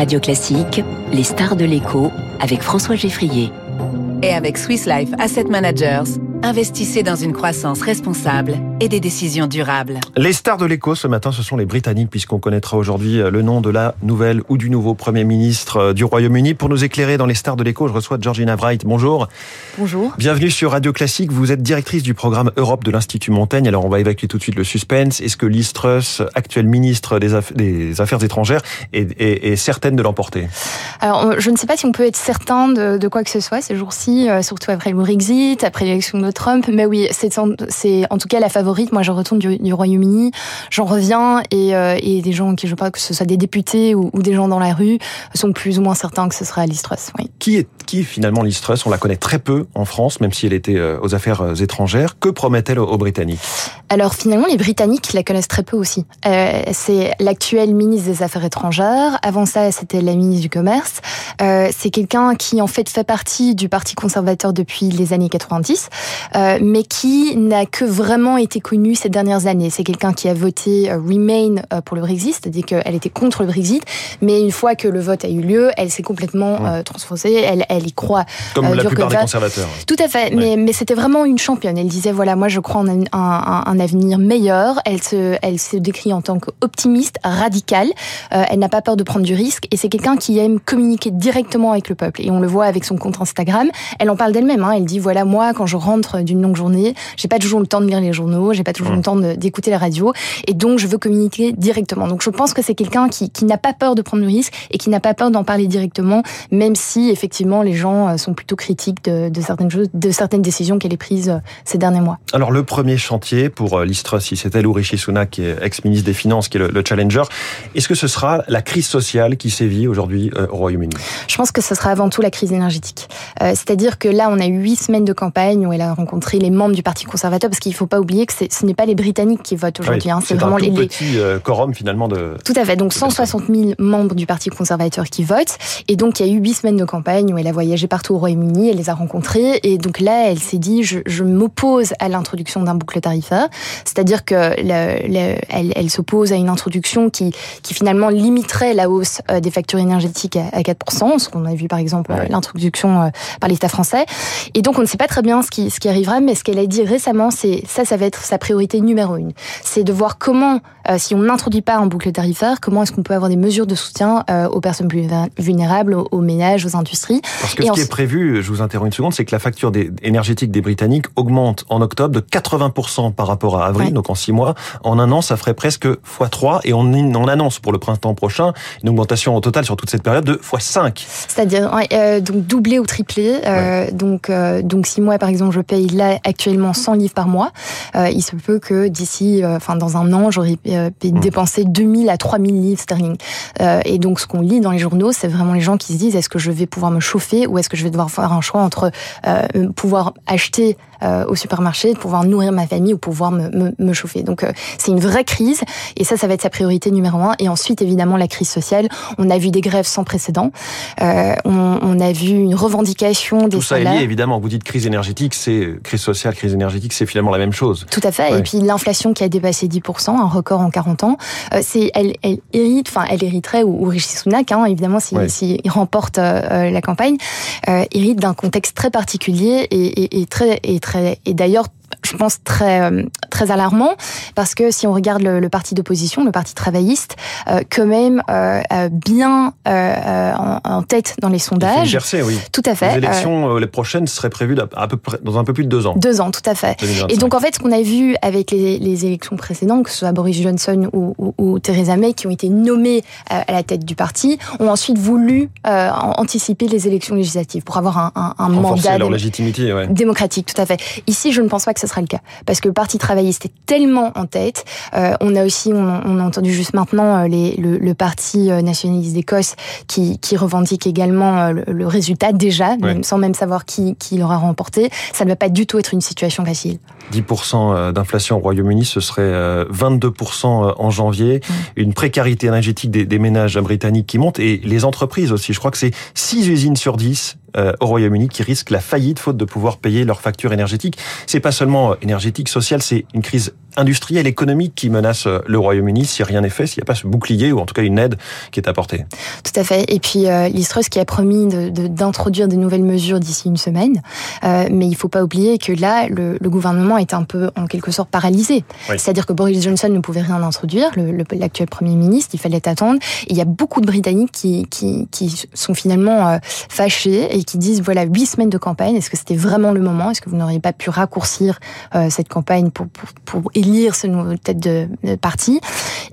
Radio Classique, les stars de l'écho avec François Geffrier. Et avec Swiss Life Asset Managers, investissez dans une croissance responsable et des décisions durables. Les stars de l'écho ce matin, ce sont les Britanniques, puisqu'on connaîtra aujourd'hui euh, le nom de la nouvelle ou du nouveau Premier ministre euh, du Royaume-Uni. Pour nous éclairer dans les stars de l'écho, je reçois Georgina Wright. Bonjour. Bonjour. Bienvenue sur Radio Classique. Vous êtes directrice du programme Europe de l'Institut Montaigne. Alors on va évacuer tout de suite le suspense. Est-ce que Liz Truss, actuelle ministre des, des Affaires étrangères, est, est, est certaine de l'emporter? Alors je ne sais pas si on peut être certain de, de quoi que ce soit ces jours-ci, euh, surtout après le Brexit, après l'élection de Trump. Mais oui, c'est en, en tout cas la favorite. Moi, je retourne du, Royaume-Uni, j'en reviens et, euh, et, des gens qui, je crois que ce soit des députés ou, des gens dans la rue, sont plus ou moins certains que ce sera Liz Truss. Qui est qui est finalement Liz Truss On la connaît très peu en France, même si elle était euh, aux affaires euh, étrangères. Que promet-elle aux Britanniques? Alors finalement, les Britanniques la connaissent très peu aussi. Euh, c'est l'actuelle ministre des Affaires étrangères. Avant ça, c'était la ministre du Commerce. Euh, c'est quelqu'un qui en fait fait partie du Parti conservateur depuis les années 90, euh, mais qui n'a que vraiment été connu ces dernières années. C'est quelqu'un qui a voté Remain pour le Brexit, c'est-à-dire qu'elle était contre le Brexit, mais une fois que le vote a eu lieu, elle s'est complètement. Elle, elle y croit. Comme euh, la plupart des conservateurs. Tout à fait, ouais. mais, mais c'était vraiment une championne. Elle disait, voilà, moi je crois en un, un, un avenir meilleur. Elle se, elle se décrit en tant qu'optimiste, radicale. Euh, elle n'a pas peur de prendre du risque et c'est quelqu'un qui aime communiquer directement avec le peuple. Et on le voit avec son compte Instagram. Elle en parle d'elle-même. Hein. Elle dit, voilà, moi, quand je rentre d'une longue journée, j'ai pas toujours le temps de lire les journaux, j'ai pas toujours mmh. le temps d'écouter la radio. Et donc, je veux communiquer directement. Donc, je pense que c'est quelqu'un qui, qui n'a pas peur de prendre du risque et qui n'a pas peur d'en parler directement, même si, effectivement, les gens euh, sont plutôt critiques de, de certaines choses, de certaines décisions qu'elle ait prises euh, ces derniers mois. Alors le premier chantier pour euh, Liz si c'est elle ou Rishi Sunak, qui est ex-ministre des Finances, qui est le, le challenger, est-ce que ce sera la crise sociale qui sévit aujourd'hui au Royaume-Uni? Je pense que ce sera avant tout la crise énergétique. Euh, C'est-à-dire que là, on a eu huit semaines de campagne où elle a rencontré les membres du Parti conservateur, parce qu'il ne faut pas oublier que ce n'est pas les Britanniques qui votent aujourd'hui. Oui, hein, c'est vraiment un les petit quorum finalement de. Tout à fait. Donc 160 000 membres du Parti conservateur qui votent, et donc il y a eu huit semaines de campagne où elle a voyagé partout au Royaume-Uni, elle les a rencontrés et donc là, elle s'est dit je, je m'oppose à l'introduction d'un boucle tarifaire, c'est-à-dire que le, le, elle, elle s'oppose à une introduction qui, qui finalement limiterait la hausse euh, des factures énergétiques à, à 4%, ce qu'on a vu par exemple ouais. l'introduction euh, par l'État français. Et donc on ne sait pas très bien ce qui, ce qui arrivera, mais ce qu'elle a dit récemment, c'est ça, ça va être sa priorité numéro une, c'est de voir comment, euh, si on n'introduit pas un boucle tarifaire, comment est-ce qu'on peut avoir des mesures de soutien euh, aux personnes plus vulnérables, aux, aux ménages, aux industries. Parce que et ce qui est prévu, je vous interromps une seconde, c'est que la facture des, énergétique des Britanniques augmente en octobre de 80% par rapport à avril, ouais. donc en six mois. En un an, ça ferait presque x3 et on, on annonce pour le printemps prochain une augmentation au total sur toute cette période de x5. C'est-à-dire euh, donc doublé ou triplé. Euh, ouais. donc euh, donc six mois par exemple, je paye là actuellement 100 livres par mois. Euh, il se peut que d'ici, enfin dans un an, j'aurais mmh. dépensé 2000 à 3000 livres sterling. et donc ce qu'on lit dans les journaux, c'est vraiment les gens qui se disent est-ce que je vais pouvoir me chauffer ou est-ce que je vais devoir faire un choix entre euh, pouvoir acheter euh, au supermarché, de pouvoir nourrir ma famille ou pouvoir me, me, me chauffer. Donc euh, c'est une vraie crise et ça, ça va être sa priorité numéro un. Et ensuite, évidemment, la crise sociale. On a vu des grèves sans précédent. Euh, on, on, a vu une revendication des Tout ça salaires. est lié, évidemment. Vous dites crise énergétique, c'est crise sociale, crise énergétique, c'est finalement la même chose. Tout à fait. Ouais. Et puis l'inflation qui a dépassé 10%, un record en 40 ans, euh, c'est elle, elle hérite, enfin elle hériterait ou, ou Rishi Sunak, hein, évidemment, s'il si, si remporte euh, la campagne, hérite d'un contexte très particulier et, et, et très et très et d'ailleurs je pense très très alarmant parce que si on regarde le, le parti d'opposition, le parti travailliste, euh, quand même euh, bien euh, en, en, tête dans les sondages. Gercé, oui. Tout à fait. Les élections les prochaines seraient prévues à peu près dans un peu plus de deux ans. Deux ans, tout à fait. 2025. Et donc en fait, ce qu'on a vu avec les, les, élections précédentes, que ce soit Boris Johnson ou, ou, ou, Theresa May, qui ont été nommés à la tête du parti, ont ensuite voulu anticiper les élections législatives pour avoir un, un, un mandat leur légitimité, ouais. démocratique. Tout à fait. Ici, je ne pense pas que ce sera le cas. Parce que le Parti travailliste est tellement en tête. Euh, on a aussi, on, on, a entendu juste maintenant euh, les, le, le, Parti euh, nationaliste d'Écosse qui, qui, revendique également le, le résultat déjà, ouais. même, sans même savoir qui, qui l'aura remporté. Ça ne va pas du tout être une situation facile. 10% d'inflation au Royaume-Uni, ce serait 22% en janvier. Mmh. Une précarité énergétique des, des ménages britanniques qui monte et les entreprises aussi. Je crois que c'est 6 usines sur 10 euh, au Royaume-Uni qui risquent la faillite faute de pouvoir payer leurs factures énergétiques. C'est pas seulement énergétique, sociale, c'est une crise industrielle, économique qui menace le Royaume-Uni si rien n'est fait, s'il n'y a pas ce bouclier ou en tout cas une aide qui est apportée. Tout à fait. Et puis euh, qui a promis d'introduire de, de, nouvelles mesures d'ici une semaine. Euh, mais il ne faut pas oublier que là, le, le, gouvernement est un peu en quelque sorte paralysé. C'est-à-dire que Boris Johnson ne pouvait rien introduire, l'actuel Premier ministre, il fallait attendre. Et il y a beaucoup de Britanniques qui, qui, qui sont finalement euh, fâchés et qui disent, voilà, huit semaines de campagne, est-ce que c'était vraiment le moment? Est-ce que vous n'auriez pas pu raccourcir euh, cette campagne pour, pour, pour élire ce nouveau tête de, de parti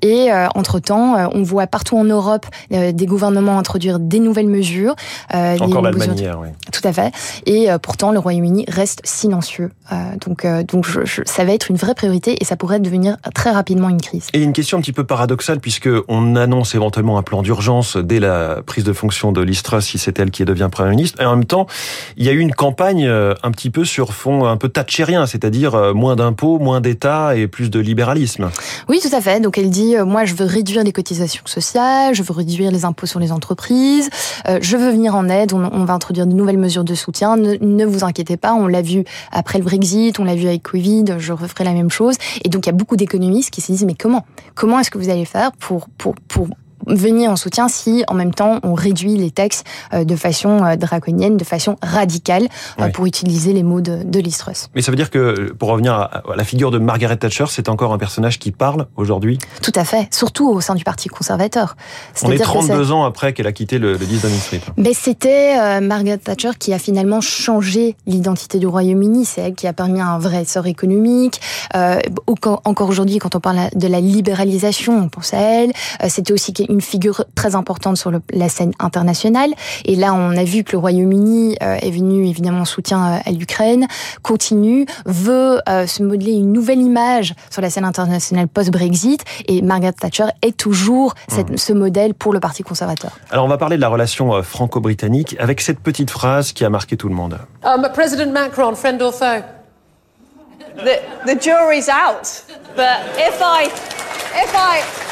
Et euh, entre-temps, on voit partout en Europe des gouvernements introduire des nouvelles mesures. Encore l'Allemagne oui. Tout à fait. Et pourtant, le Royaume-Uni reste silencieux. donc, donc je, ça va être une vraie priorité et ça pourrait devenir très rapidement une crise. Et une question un petit peu paradoxale puisque on annonce éventuellement un plan d'urgence dès la prise de fonction de Listra si c'est elle qui devient Premier ministre. Et en même temps, il y a eu une campagne euh, un petit peu sur fond un peu thatchérien, c'est-à-dire euh, moins d'impôts, moins d'État plus de libéralisme. Oui, tout à fait. Donc elle dit, euh, moi je veux réduire les cotisations sociales, je veux réduire les impôts sur les entreprises, je veux venir en aide, on, va introduire de nouvelles mesures de soutien. Ne, ne vous inquiétez pas, on l'a vu après le Brexit, on l'a vu avec Covid, je referai la même chose. Et donc il y a beaucoup d'économistes qui se disent, mais comment? Comment est-ce que vous allez faire pour, pour, pour venir en soutien si en même temps on réduit les textes euh, de façon euh, draconienne, de façon radicale, euh, pour utiliser les mots de, de Listrus. Mais ça veut dire que, pour revenir à la figure de Margaret Thatcher, c'est encore un personnage qui parle aujourd'hui? Tout à fait, surtout au sein du Parti conservateur. On est 32 ans après qu'elle a quitté le, le 10 Downing Street. Mais c'était Margaret Thatcher qui a finalement changé l'identité du Royaume-Uni. C'est elle qui a permis un vrai essor économique. encore aujourd'hui, quand on parle de la libéralisation, on pense à elle. c'était aussi une une figure très importante sur la scène internationale. Et là, on a vu que le Royaume-Uni euh, est venu évidemment en soutien euh, à l'Ukraine, continue, veut euh, se modeler une nouvelle image sur la scène internationale post-Brexit. Et Margaret Thatcher est toujours cette, ce modèle pour le Parti conservateur. Alors, on va parler de la relation franco-britannique avec cette petite phrase qui a marqué tout le monde. Um, President Macron, friend or foe? The, the jury's out. But if I, if I,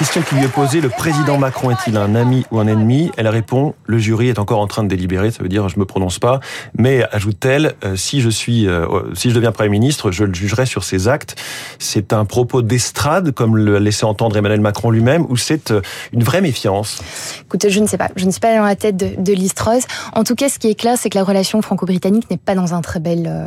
question qui lui est posée, le président Macron est-il un ami ou un ennemi? Elle répond, le jury est encore en train de délibérer, ça veut dire je me prononce pas, mais ajoute-t-elle, euh, si je suis, euh, si je deviens Premier ministre, je le jugerai sur ses actes. C'est un propos d'estrade, comme le laissait entendre Emmanuel Macron lui-même, ou c'est euh, une vraie méfiance? Écoutez, je ne sais pas, je ne suis pas dans la tête de, de Listreuse. En tout cas, ce qui est clair, c'est que la relation franco-britannique n'est pas dans un très bel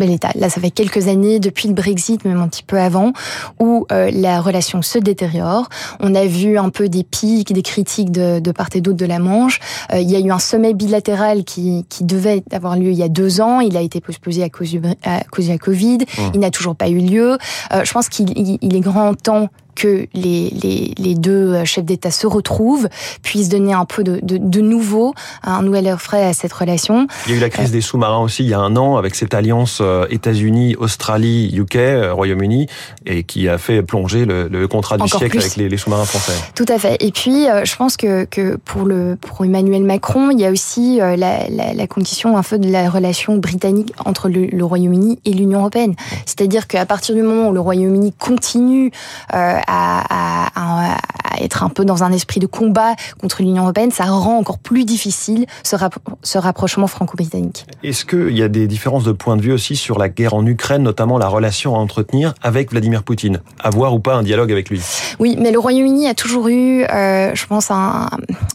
état. Là, ça fait quelques années, depuis le Brexit, même un petit peu avant, où la relation se détériore on a vu un peu des pics, des critiques de, part et d'autre de la Manche. Euh, il y a eu un sommet bilatéral qui, devait avoir lieu il y a deux ans. Il a été postposé à cause du, à cause de la Covid. Mmh. Il n'a toujours pas eu lieu. Euh, je pense qu'il est grand temps que les, les, les deux euh, chefs d'État se retrouvent, puissent donner un peu de, de, de nouveau, un nouvel air frais à cette relation. Il y a eu la crise euh, des sous-marins aussi il y a un an avec cette alliance euh, États-Unis, Australie, UK, Royaume-Uni, et qui a fait plonger le, le contrat du siècle avec les, les sous-marins français. Tout à fait. Et puis, je pense que, que pour, le, pour Emmanuel Macron, il y a aussi la, la, la condition un peu de la relation britannique entre le, le Royaume-Uni et l'Union européenne. C'est-à-dire qu'à partir du moment où le Royaume-Uni continue euh, à, être un peu dans un esprit de combat contre l'Union européenne, ça rend encore plus difficile ce, ce rapprochement franco-britannique. Est-ce qu'il y a des différences de point de vue aussi sur la guerre en Ukraine, notamment la relation à entretenir avec Vladimir Poutine? Avoir ou pas un dialogue avec lui? Oui, mais le Royaume-Uni a toujours eu, euh, je pense, un,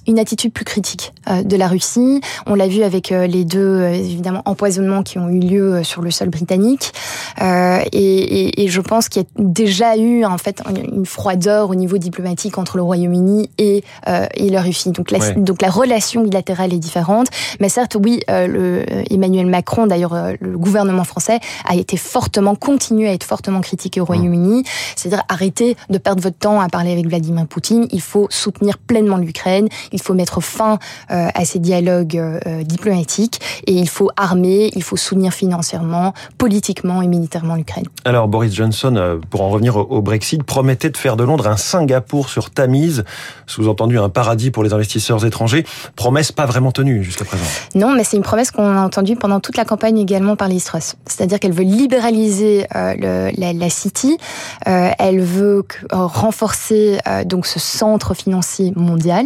une attitude plus critique euh, de la Russie. On l'a vu avec euh, les deux, évidemment, empoisonnements qui ont eu lieu sur le sol britannique. Et, et, et, je pense qu'il y a déjà eu, en fait, une froideur au niveau diplomatique entre le Royaume-Uni et, euh, et la Russie. Donc la, donc la relation bilatérale est différente. Mais certes, oui, euh, le, Emmanuel Macron, d'ailleurs euh, le gouvernement français, a été fortement, continue à être fortement critiqué au Royaume-Uni. C'est-à-dire arrêtez de perdre votre temps à parler avec Vladimir Poutine. Il faut soutenir pleinement l'Ukraine. Il faut mettre fin euh, à ces dialogues diplomatiques et il faut armer, il faut soutenir financièrement, politiquement et militairement l'Ukraine. Alors Boris Johnson, pour en revenir au Brexit, promettait de faire de Londres un Singapour sur Tamise, sous-entendu un paradis pour les investisseurs étrangers. Promesse pas vraiment tenue jusqu'à présent. Non, mais c'est une promesse qu'on a entendue pendant toute la campagne également par Liz Truss. C'est-à-dire qu'elle veut libéraliser euh, le, la, la, City, euh, elle veut euh, renforcer donc ce centre financier mondial,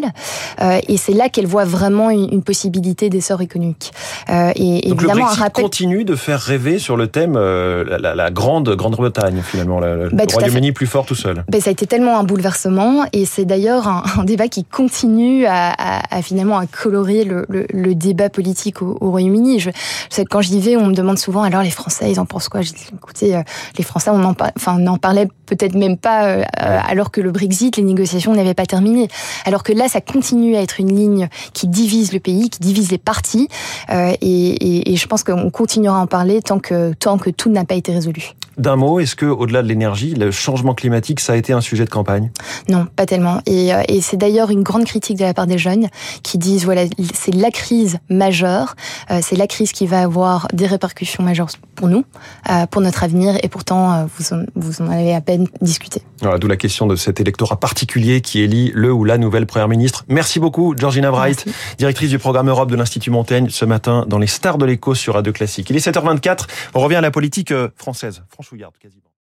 et c'est là qu'elle voit vraiment une, possibilité d'essor économique. Et Donc évidemment, le Brexit continue de faire rêver sur le thème la, grande Grande-Bretagne finalement, le bah, Royaume-Uni plus fort tout seul. Bah, ça a été tellement un bouleversement et c'est d'ailleurs un, débat qui continue à, finalement à colorer le, débat politique au, Royaume-Uni. Je, je, quand j'y vais, on me demande souvent alors les Français ils en pensent quoi? Je écoutez, euh, les Français on en, parlait peut-être même pas alors que le Brexit, les négociations n'avaient pas terminé. Alors que là, ça continue à être une ligne qui divise le pays, qui divise les partis. Euh, et, je pense qu'on continuera à en parler tant que, tant que tout n'a pas été résolu. D'un mot, est-ce que au-delà de l'énergie, le changement climatique, ça été un sujet de campagne Non, pas tellement. Et, euh, et c'est d'ailleurs une grande critique de la part des jeunes qui disent voilà, c'est la crise majeure, euh, c'est la crise qui va avoir des répercussions majeures pour nous, pour notre avenir, et pourtant vous en, vous en avez à peine discuté. Voilà, d'où la question de cet électorat particulier qui élit le ou la nouvelle première ministre. Merci beaucoup, Georgina Bright, directrice du programme Europe de l'Institut Montaigne, ce matin dans les stars de l'écho sur Radio Classique. Il est 7h24. On revient à la politique euh, française. Franchouillarde, quasiment.